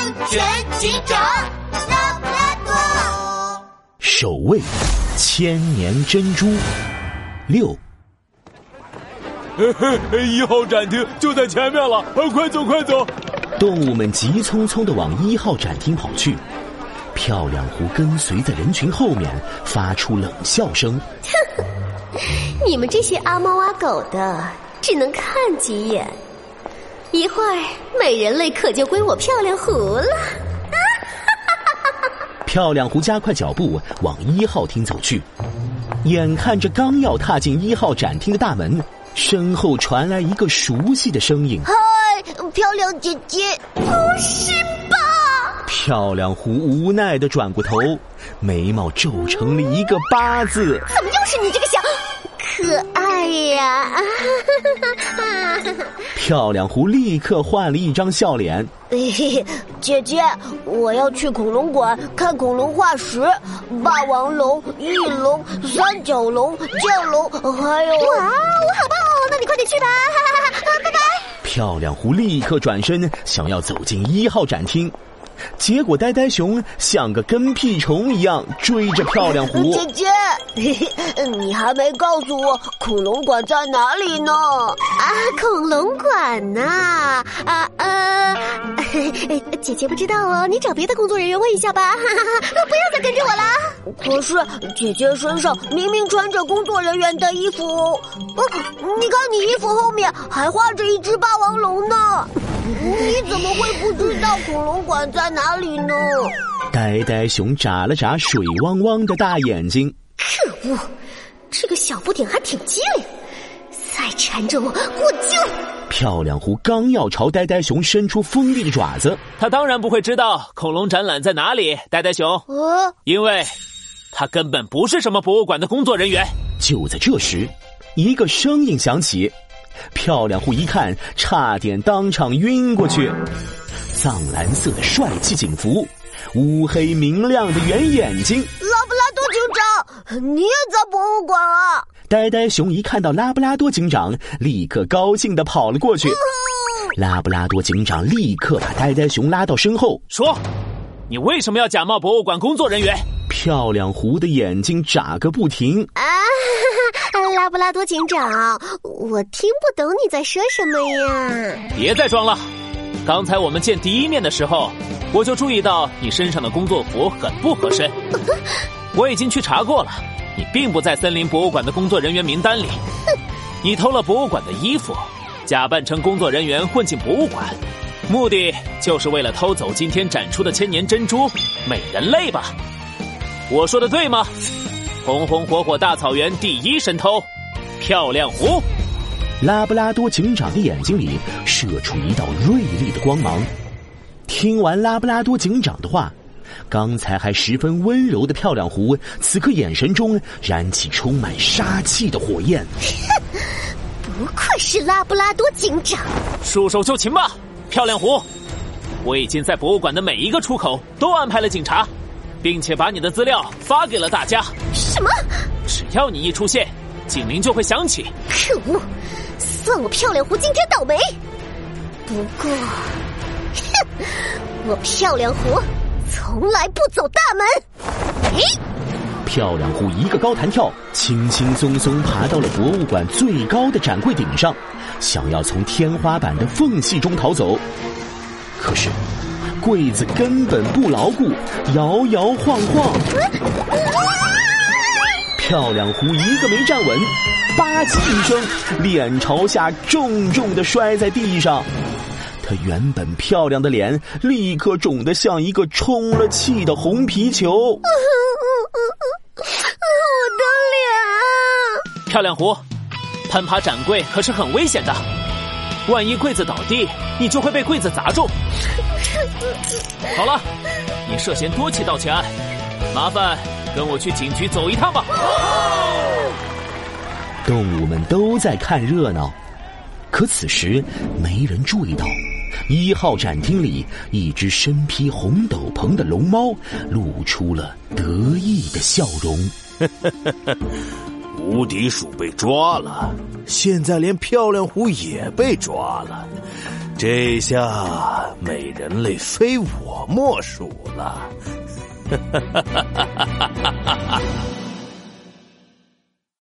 安全警长拉布拉多，守卫千年珍珠六。一号展厅就在前面了，快走快走！动物们急匆匆的往一号展厅跑去，漂亮狐跟随在人群后面，发出冷笑声：“哼，你们这些阿猫阿狗的，只能看几眼，一会儿美人类可就归我漂亮狐了。”漂亮狐加快脚步往一号厅走去，眼看着刚要踏进一号展厅的大门。身后传来一个熟悉的声音：“嗨，漂亮姐姐，不是吧？”漂亮狐无奈的转过头，眉毛皱成了一个八字。怎么又是你这个小可爱呀？漂亮狐立刻换了一张笑脸。姐姐，我要去恐龙馆看恐龙化石，霸王龙、翼龙、三角龙、剑龙，还有……哇，我好棒哦！那你快点去吧，拜拜。漂亮狐立刻转身，想要走进一号展厅。结果，呆呆熊像个跟屁虫一样追着漂亮狐。姐姐，你还没告诉我恐龙馆在哪里呢？啊，恐龙馆呐？啊呃，姐姐不知道哦，你找别的工作人员问一下吧。哈哈哈不要再跟着我了。可是姐姐身上明明穿着工作人员的衣服，哦，你看你衣服后面还画着一只霸王龙呢。你怎么会不知道恐龙馆在哪里呢？呆呆熊眨了眨水汪汪的大眼睛。可恶，这个小不点还挺机灵，再缠着我，我就……漂亮狐刚要朝呆呆熊伸出锋利的爪子，他当然不会知道恐龙展览在哪里。呆呆熊，呃，因为，他根本不是什么博物馆的工作人员。就在这时，一个声音响起。漂亮狐一看，差点当场晕过去。藏蓝色的帅气警服，乌黑明亮的圆眼睛。拉布拉多警长，你也在博物馆啊？呆呆熊一看到拉布拉多警长，立刻高兴的跑了过去。拉布拉多警长立刻把呆呆熊拉到身后，说：“你为什么要假冒博物馆工作人员？”漂亮狐的眼睛眨个不停。啊！拉布拉多警长，我听不懂你在说什么呀！别再装了，刚才我们见第一面的时候，我就注意到你身上的工作服很不合身。我已经去查过了，你并不在森林博物馆的工作人员名单里。你偷了博物馆的衣服，假扮成工作人员混进博物馆，目的就是为了偷走今天展出的千年珍珠美人类吧？我说的对吗？红红火火大草原第一神偷，漂亮狐。拉布拉多警长的眼睛里射出一道锐利的光芒。听完拉布拉多警长的话，刚才还十分温柔的漂亮狐，此刻眼神中燃起充满杀气的火焰。哼，不愧是拉布拉多警长，束手就擒吧，漂亮狐。我已经在博物馆的每一个出口都安排了警察。并且把你的资料发给了大家。什么？只要你一出现，警铃就会响起。可恶！算我漂亮狐今天倒霉。不过，哼，我漂亮狐从来不走大门。咦！漂亮狐一个高弹跳，轻轻松松爬到了博物馆最高的展柜顶上，想要从天花板的缝隙中逃走。可是。柜子根本不牢固，摇摇晃晃。漂亮狐一个没站稳，吧唧一声，脸朝下重重的摔在地上。她原本漂亮的脸立刻肿得像一个充了气的红皮球。我的脸！漂亮狐，攀爬展柜可是很危险的，万一柜子倒地，你就会被柜子砸中。好了，你涉嫌多起盗窃案，麻烦跟我去警局走一趟吧。动物们都在看热闹，可此时没人注意到，一号展厅里一只身披红斗篷的龙猫露出了得意的笑容。无敌鼠被抓了，现在连漂亮狐也被抓了。这下美人类非我莫属了。